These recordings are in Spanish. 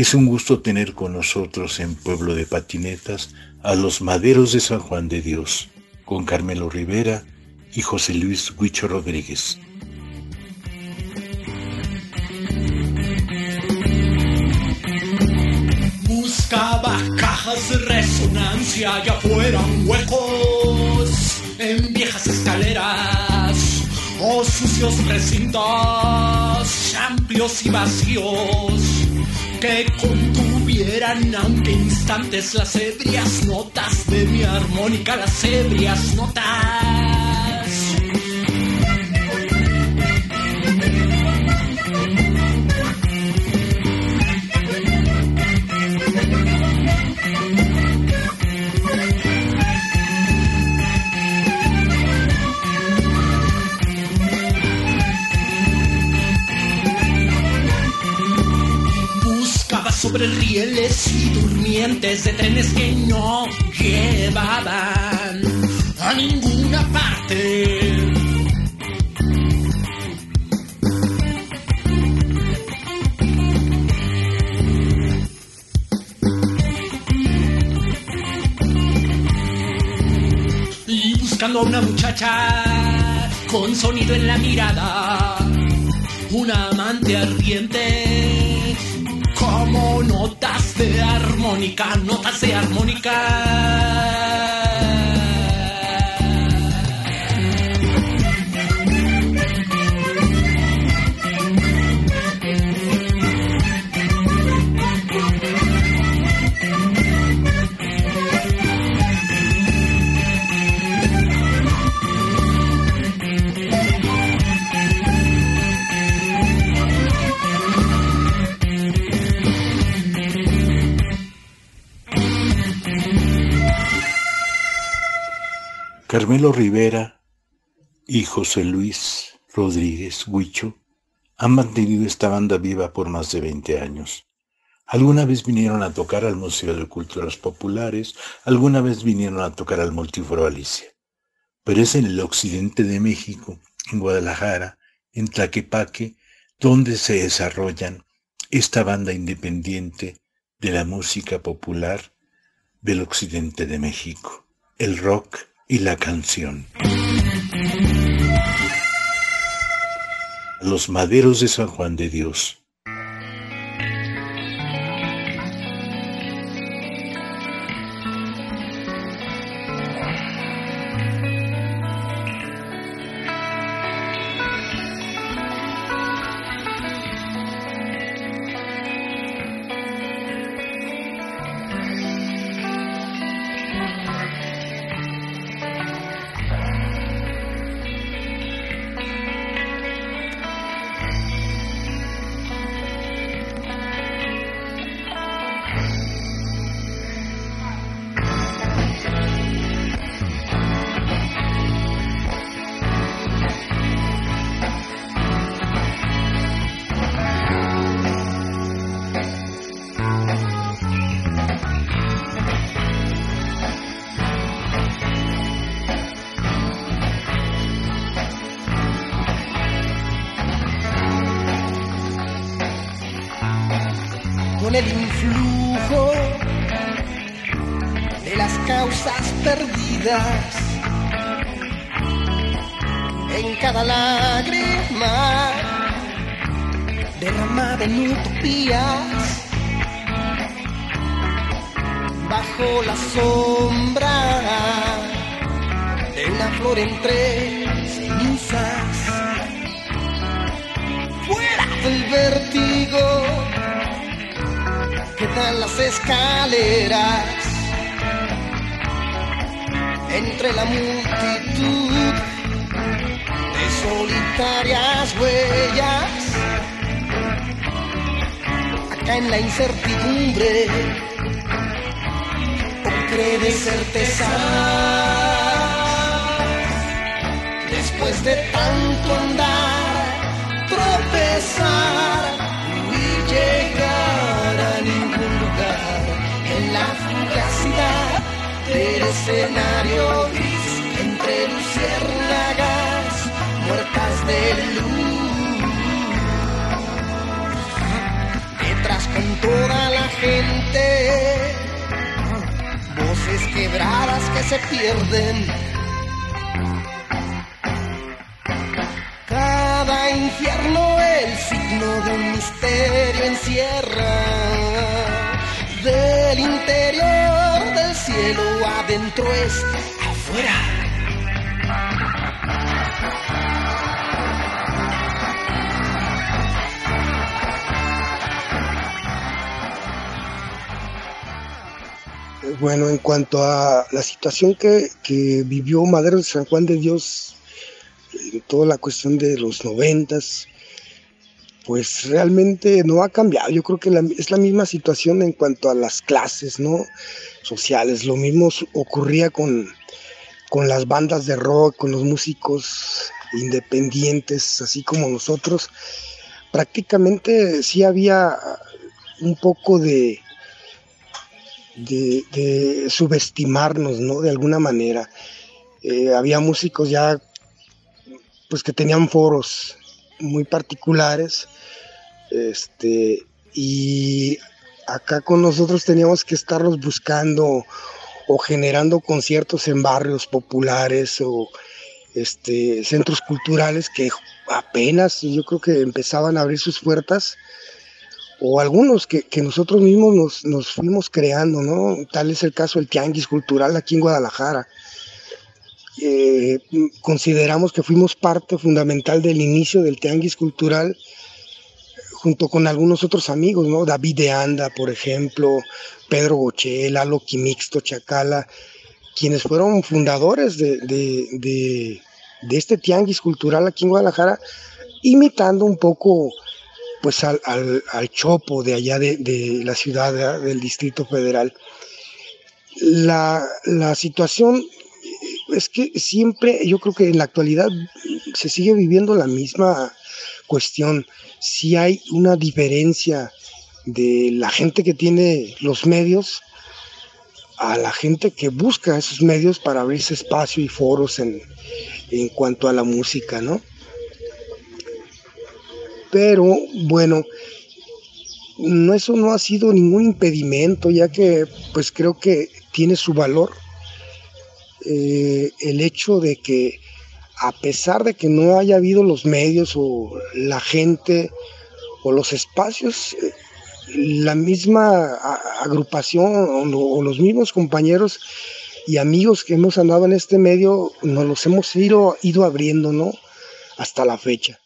Es un gusto tener con nosotros en Pueblo de Patinetas a los Maderos de San Juan de Dios, con Carmelo Rivera y José Luis Huicho Rodríguez. Buscaba cajas de resonancia, ya fueran huecos en viejas escaleras o sucios recintos, amplios y vacíos que contuvieran aunque instantes las ebrias notas de mi armónica, las ebrias notas. Rieles y durmientes de trenes que no llevaban a ninguna parte. Y buscando a una muchacha con sonido en la mirada, una amante ardiente como notas de armónica, notas de armónica. Carmelo Rivera y José Luis Rodríguez Huicho han mantenido esta banda viva por más de 20 años. Alguna vez vinieron a tocar al Museo de Culturas Populares, alguna vez vinieron a tocar al Multiforo Alicia. Pero es en el occidente de México, en Guadalajara, en Tlaquepaque, donde se desarrollan esta banda independiente de la música popular del occidente de México, el rock y la canción. Los maderos de San Juan de Dios. El influjo de las causas perdidas en cada lágrima derramada en utopías bajo la sombra de una flor entre cenizas. Fuera del vértigo las escaleras entre la multitud de solitarias huellas. Acá en la incertidumbre cree certeza. Después de tanto andar, tropezar del escenario gris entre luciérnagas muertas de luz. Detrás con toda la gente voces quebradas que se pierden. Cada infierno el signo de un misterio encierra. Del interior cielo adentro es afuera. Bueno, en cuanto a la situación que, vivió Madero de San Juan de Dios en toda la cuestión de los noventas, pues realmente no ha cambiado. Yo creo que es la misma situación en cuanto a las clases ¿no? sociales. Lo mismo ocurría con, con las bandas de rock, con los músicos independientes, así como nosotros. Prácticamente sí había un poco de, de, subestimarnos, ¿no? De alguna manera. Eh, había músicos ya, pues que tenían foros muy particulares, este, y acá con nosotros teníamos que estarlos buscando o generando conciertos en barrios populares o este, centros culturales que apenas yo creo que empezaban a abrir sus puertas o algunos que, nosotros mismos nos, fuimos creando, ¿no? Tal es el caso del Tianguis Cultural aquí en Guadalajara. Eh, consideramos que fuimos parte fundamental del inicio del Tianguis Cultural junto con algunos otros amigos, ¿no? David de Anda, por ejemplo, Pedro Gochel, Lalo Quimixto, Chacala, quienes fueron fundadores de, de este Tianguis Cultural aquí en Guadalajara, imitando un poco pues al, al, chopo de allá de, la ciudad del Distrito Federal. La, situación es que siempre, yo creo que en la actualidad se sigue viviendo la misma cuestión. Si hay una diferencia de la gente que tiene los medios a la gente que busca esos medios para abrirse espacio y foros en, en cuanto a la música, ¿no? pero bueno, no, eso no ha sido ningún impedimento, ya que pues creo que tiene su valor eh, el hecho de que a pesar de que no haya habido los medios o la gente o los espacios, eh, la misma agrupación o, los mismos compañeros y amigos que hemos andado en este medio nos los hemos ido, ido abriendo, ¿no? Hasta la fecha.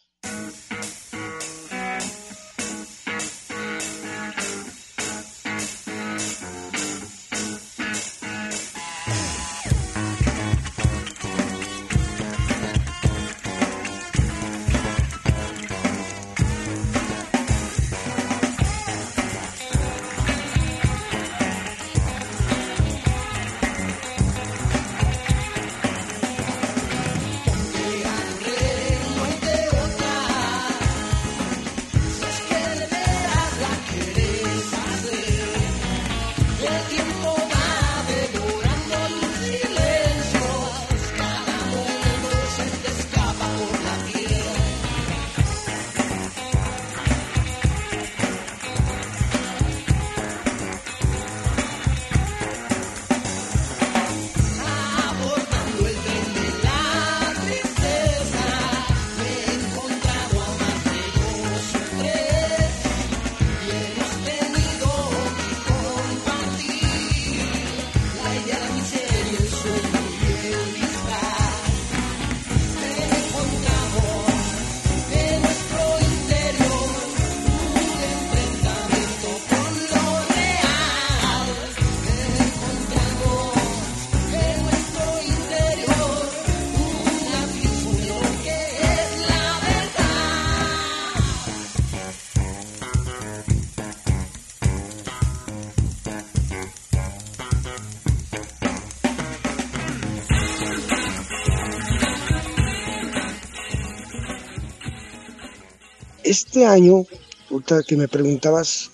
Este año, ahorita que me preguntabas,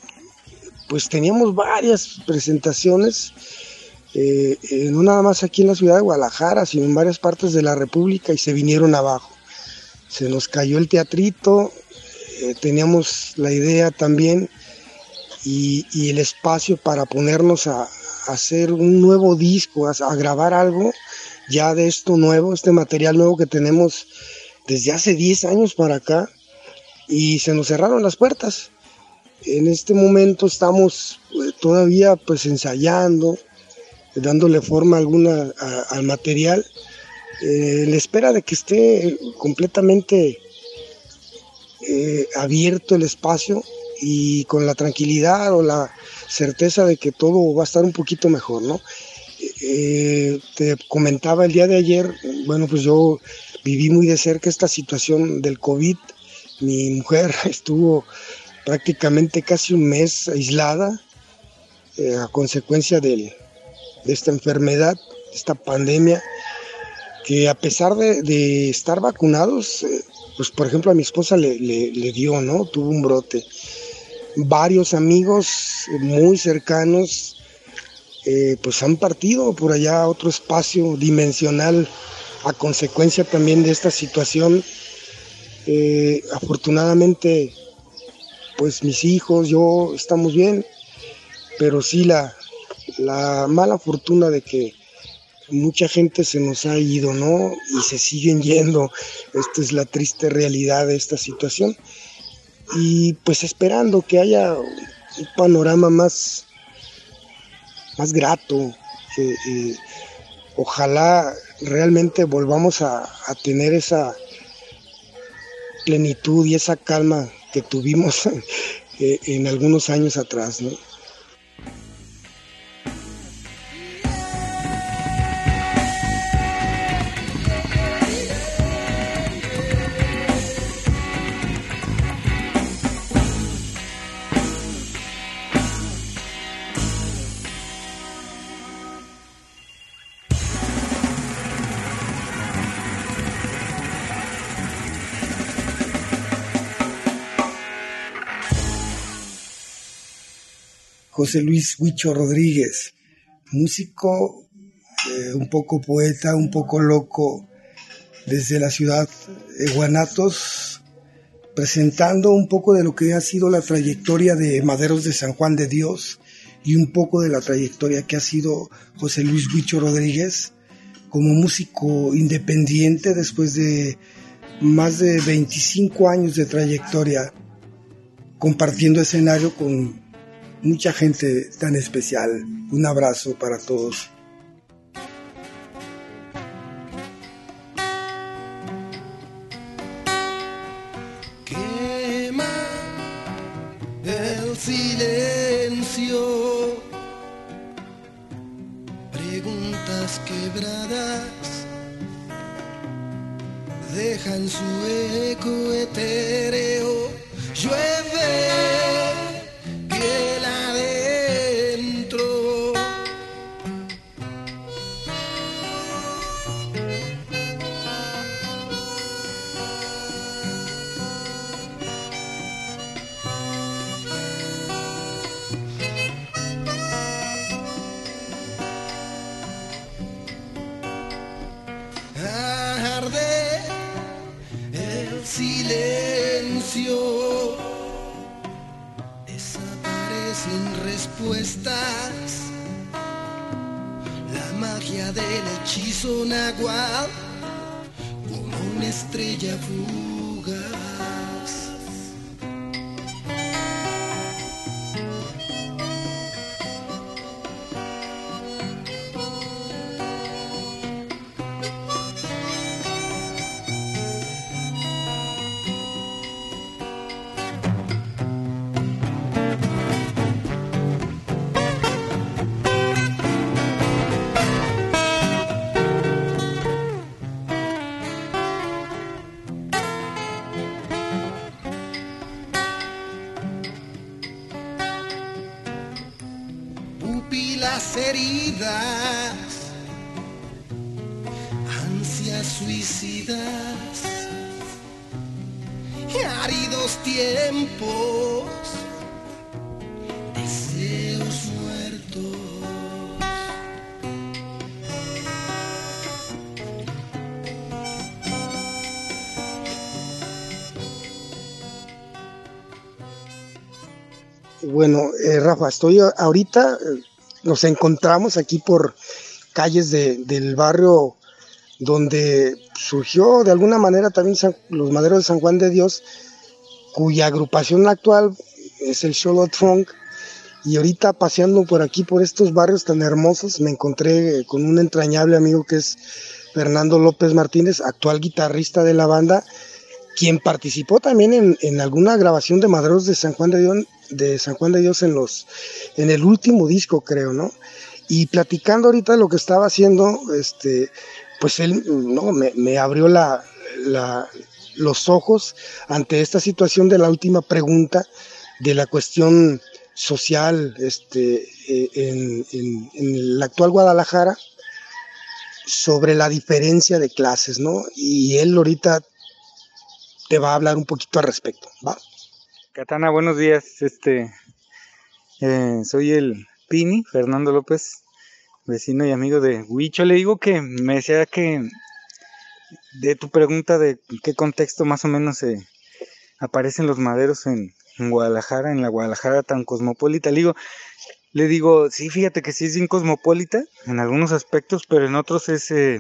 pues teníamos varias presentaciones, eh, eh, no nada más aquí en la ciudad de Guadalajara, sino en varias partes de la República y se vinieron abajo. Se nos cayó el teatrito, eh, teníamos la idea también y, el espacio para ponernos a, hacer un nuevo disco, a, grabar algo ya de esto nuevo, este material nuevo que tenemos desde hace 10 años para acá y se nos cerraron las puertas. En este momento estamos eh, todavía pues ensayando, dándole forma alguna al material, eh, en la espera de que esté completamente eh, abierto el espacio y con la tranquilidad o la certeza de que todo va a estar un poquito mejor, ¿no? te comentaba el día de ayer, bueno, pues yo viví muy de cerca esta situación del COVID. Mi mujer estuvo prácticamente casi un mes aislada eh, a consecuencia de esta enfermedad, de esta pandemia, que a pesar de, estar vacunados, eh, pues por ejemplo a mi esposa le, dio, ¿no? Tuvo un brote. Varios amigos muy cercanos eh, pues han partido por allá a otro espacio dimensional a consecuencia también de esta situación. Afortunadamente pues mis hijos, yo estamos bien, pero sí la, la mala fortuna de que mucha gente se nos ha ido, ¿no? Y se siguen yendo. Esta es la triste realidad de esta situación. Y pues esperando que haya un panorama más, más grato. ojalá realmente volvamos a, a tener esa plenitud y esa calma que tuvimos eh, en algunos años atrás, ¿no? José Luis Huicho Rodríguez, músico, eh, un poco poeta, un poco loco, desde la ciudad de Guanatos, presentando un poco de lo que ha sido la trayectoria de Maderos de San Juan de Dios y un poco de la trayectoria que ha sido José Luis Huicho Rodríguez como músico independiente después de más de 25 años de trayectoria compartiendo escenario con mucha gente tan especial. Un abrazo para todos. Quema el silencio. Preguntas quebradas dejan su eco etéreo. Llueve. Hechizo nagual, como una estrella fugaz. Bueno, eh, Rafa, estoy ahorita, eh, nos encontramos aquí por calles de- del barrio donde surgió de alguna manera también los maderos de San Juan de Dios, cuya agrupación actual es el Charlotte Funk. Y ahorita paseando por aquí, por estos barrios tan hermosos, me encontré con un entrañable amigo que es Fernando López Martínez, actual guitarrista de la banda, quien participó también en, en alguna grabación de Maderos de San Juan de Dios, de San Juan de Dios en los, en el último disco, creo, ¿no? Y platicando ahorita lo que estaba haciendo, este, pues él no me, me abrió la, la- los ojos ante esta situación de la última pregunta de la cuestión social este, en, en- en el actual Guadalajara sobre la diferencia de clases, ¿no? Y él ahorita te va a hablar un poquito al respecto, ¿va? Katana, buenos días. Este, eh, soy el Pini, Fernando López, vecino y amigo de Huicho. Le digo que me decía que de tu pregunta de qué contexto más o menos se aparecen los maderos en, Guadalajara, en la Guadalajara tan cosmopolita. Le digo, le digo, sí, fíjate que sí es bien cosmopolita en algunos aspectos, pero en otros es eh,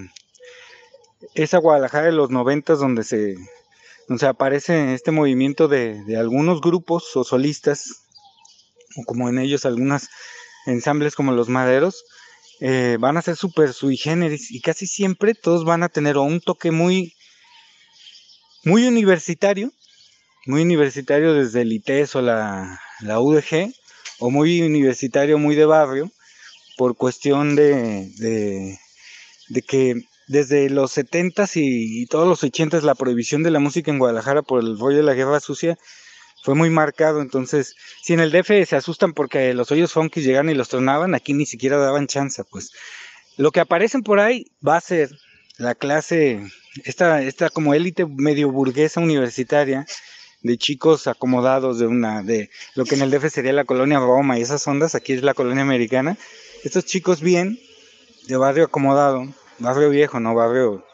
esa Guadalajara de los noventas donde se donde se aparece este movimiento de, algunos grupos o solistas, o como en ellos algunos ensambles como los maderos, eh, van a ser súper sui generis y casi siempre todos van a tener o un toque muy, muy universitario, muy universitario desde el ITES o la, la UDG, o muy universitario, muy de barrio, por cuestión de, de, de que desde los 70s y, todos los 80s la prohibición de la música en Guadalajara por el rollo de la guerra sucia fue muy marcado. Entonces, si en el DF se asustan porque los hoyos funky llegaron y los tronaban, aquí ni siquiera daban chance. Pues lo que aparecen por ahí va a ser la clase, esta, esta como élite medio burguesa universitaria de chicos acomodados de una, de lo que en el DF sería la colonia Roma y esas ondas, aquí es la colonia americana. Estos chicos bien, de barrio acomodado, barrio viejo, no barrio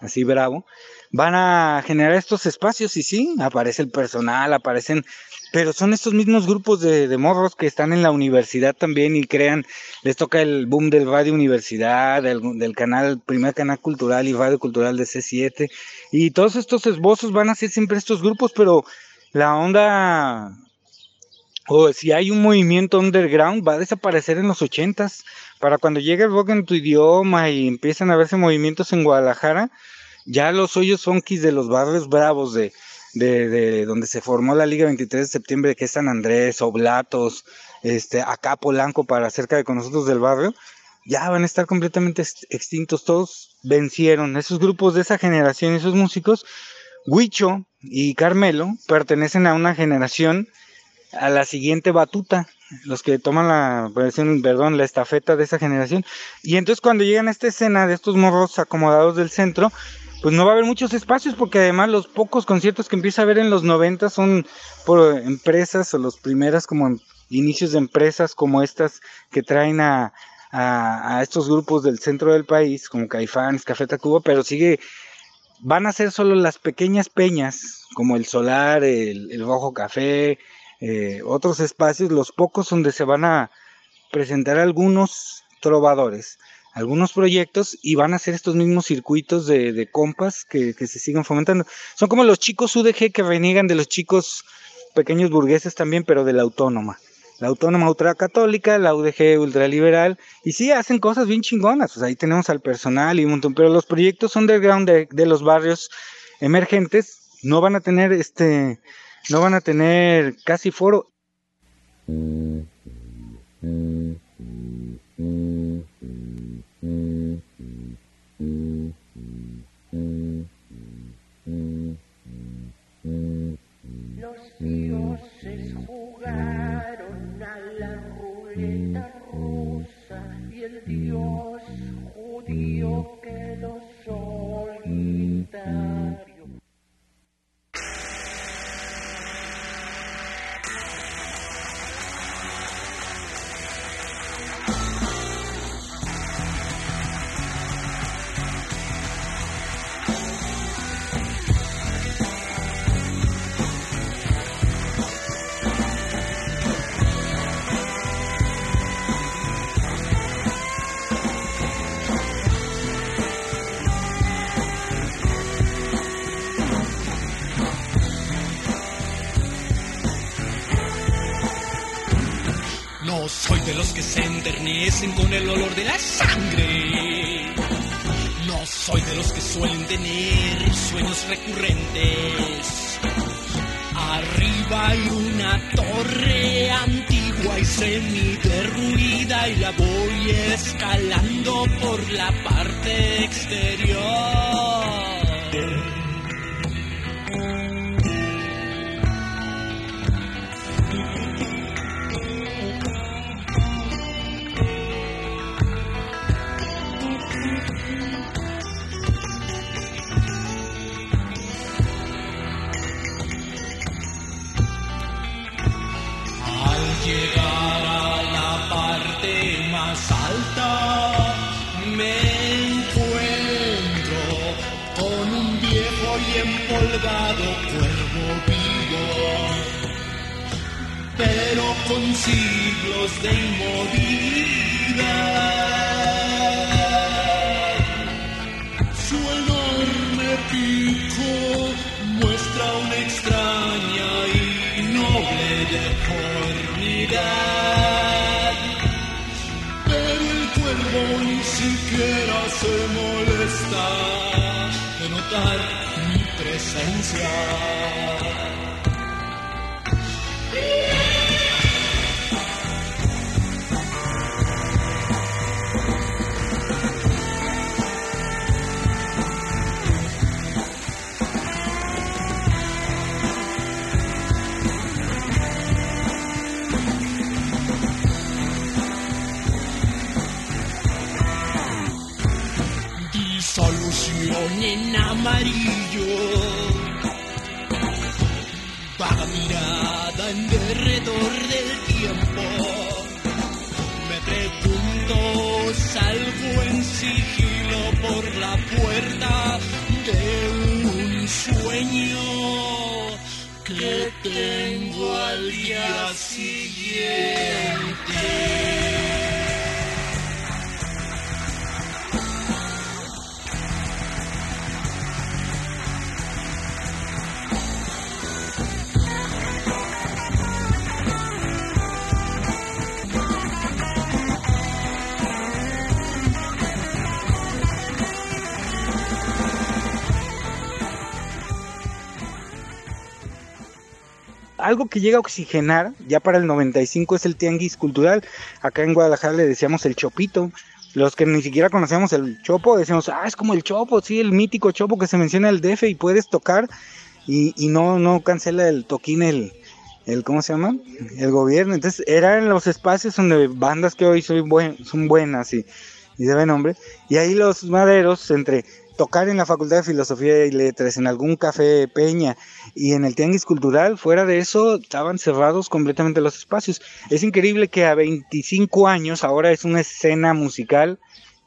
así bravo, van a generar estos espacios y sí, aparece el personal, aparecen, pero son estos mismos grupos de, morros que están en la universidad también y crean, les toca el boom del radio universidad, del, del canal, primer canal cultural y radio cultural de C7, y todos estos esbozos van a ser siempre estos grupos, pero la onda o si hay un movimiento underground va a desaparecer en los ochentas. Para cuando llegue el rock en tu idioma y empiezan a verse movimientos en Guadalajara, ya los hoyos funkis de los barrios bravos de, de, de donde se formó la Liga 23 de septiembre, que es San Andrés, Oblatos, este, acá Polanco para cerca de con nosotros del barrio, ya van a estar completamente extintos. Todos vencieron. Esos grupos de esa generación, esos músicos, Huicho y Carmelo, pertenecen a una generación a la siguiente batuta, los que toman la, perdón, la estafeta de esa generación. Y entonces cuando llegan a esta escena de estos morros acomodados del centro, pues no va a haber muchos espacios porque además los pocos conciertos que empieza a haber en los 90 son por empresas o los primeras como inicios de empresas como estas que traen a, a, estos grupos del centro del país, como Caifanes, Café Tacuba, pero sigue van a ser solo las pequeñas peñas, como el Solar, el Rojo Café, eh, otros espacios, los pocos donde se van a presentar algunos trovadores, algunos proyectos y van a ser estos mismos circuitos de, compas que, se siguen fomentando. Son como los chicos UDG que reniegan de los chicos pequeños burgueses también, pero de la autónoma. La autónoma ultracatólica, la UDG ultraliberal, y sí hacen cosas bien chingonas. Ahí tenemos al personal y un montón, pero los proyectos underground de, de los barrios emergentes no van a tener este no van a tener casi foro. Los dioses jugaron a la ruleta con el olor de la sangre. No soy de los que suelen tener sueños recurrentes. Arriba hay una torre antigua y semi-derruida y la voy escalando por la parte exterior. Siglos de inmovilidad. Su enorme pico muestra una extraña y noble deformidad. Pero el cuervo ni siquiera se molesta de notar mi presencia. Amarillo. Vaga mirada en derredor del tiempo. Me pregunto, salgo en sigilo por la puerta de un sueño que tengo al día siguiente. Algo que llega a oxigenar ya para el 95 es el tianguis cultural. Acá en Guadalajara le decíamos el chopito. Los que ni siquiera conocemos el chopo decíamos, ah, es como el chopo, sí, el mítico chopo que se menciona el DF y puedes tocar y, no, no cancela el toquín el, el, ¿cómo se llama? El gobierno. Entonces eran los espacios donde bandas que hoy son, son buenas y, y deben nombre. Y ahí los maderos entre tocar en la Facultad de Filosofía y Letras, en algún café Peña y en el Tianguis Cultural, fuera de eso estaban cerrados completamente los espacios. Es increíble que a 25 años ahora es una escena musical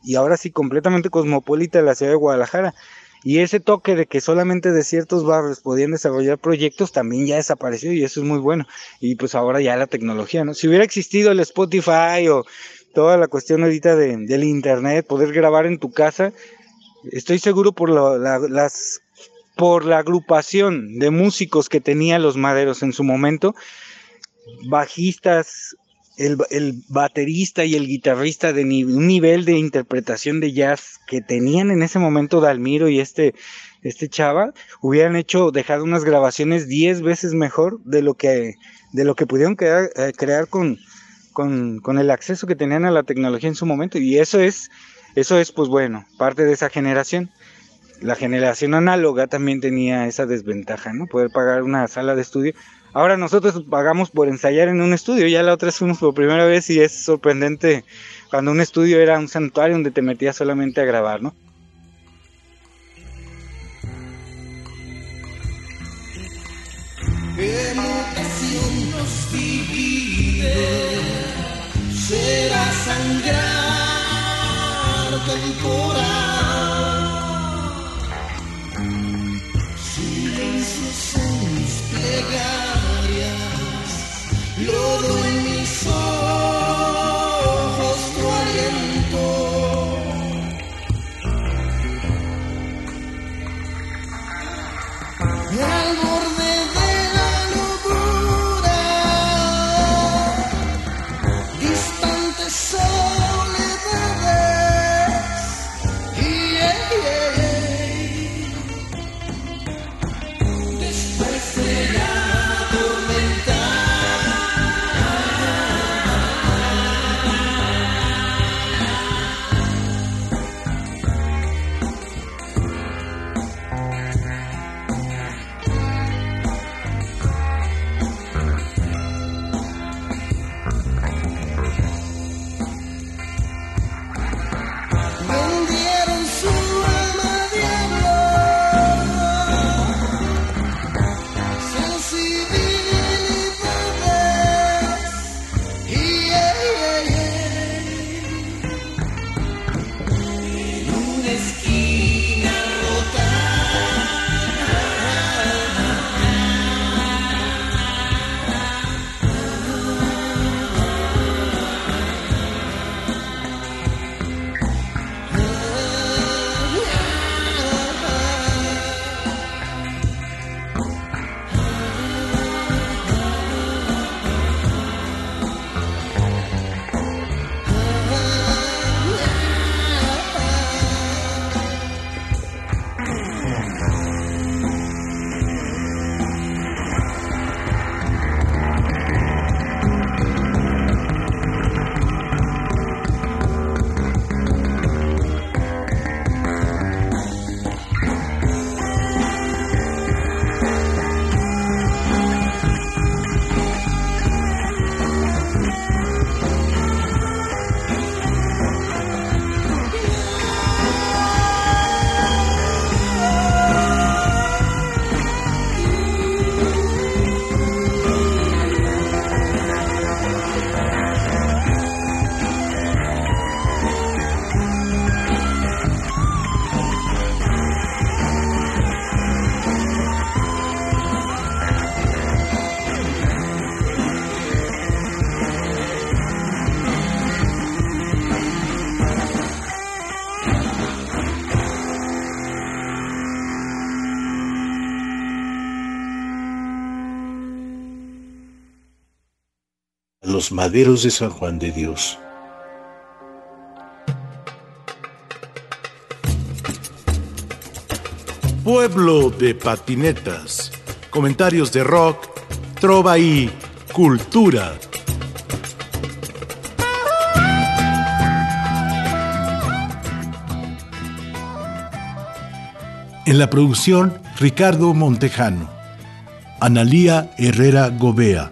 y ahora sí completamente cosmopolita de la ciudad de Guadalajara. Y ese toque de que solamente de ciertos barrios podían desarrollar proyectos también ya desapareció y eso es muy bueno. Y pues ahora ya la tecnología, ¿no? Si hubiera existido el Spotify o toda la cuestión ahorita de, del internet, poder grabar en tu casa, estoy seguro por la, la, las por la agrupación de músicos que tenía los maderos en su momento, bajistas, el, el baterista y el guitarrista de un nivel de interpretación de jazz que tenían en ese momento Dalmiro y este, este chava, hubieran hecho, dejado unas grabaciones 10 veces mejor de lo que, de lo que pudieron crear, eh, crear con, con el acceso que tenían a la tecnología en su momento. Y eso es, eso es, pues bueno, parte de esa generación. La generación análoga también tenía esa desventaja, ¿no? Poder pagar una sala de estudio. Ahora nosotros pagamos por ensayar en un estudio, ya la otra fuimos por primera vez y es sorprendente cuando un estudio era un santuario donde te metías solamente a grabar, ¿no? ¿Qué mutación nos divide? Será sangrar temporal. Silencio son mis plegarias, Maderos de San Juan de Dios. Pueblo de patinetas. Comentarios de rock, trova y cultura. En la producción, Ricardo Montejano, Analía Herrera Gobea,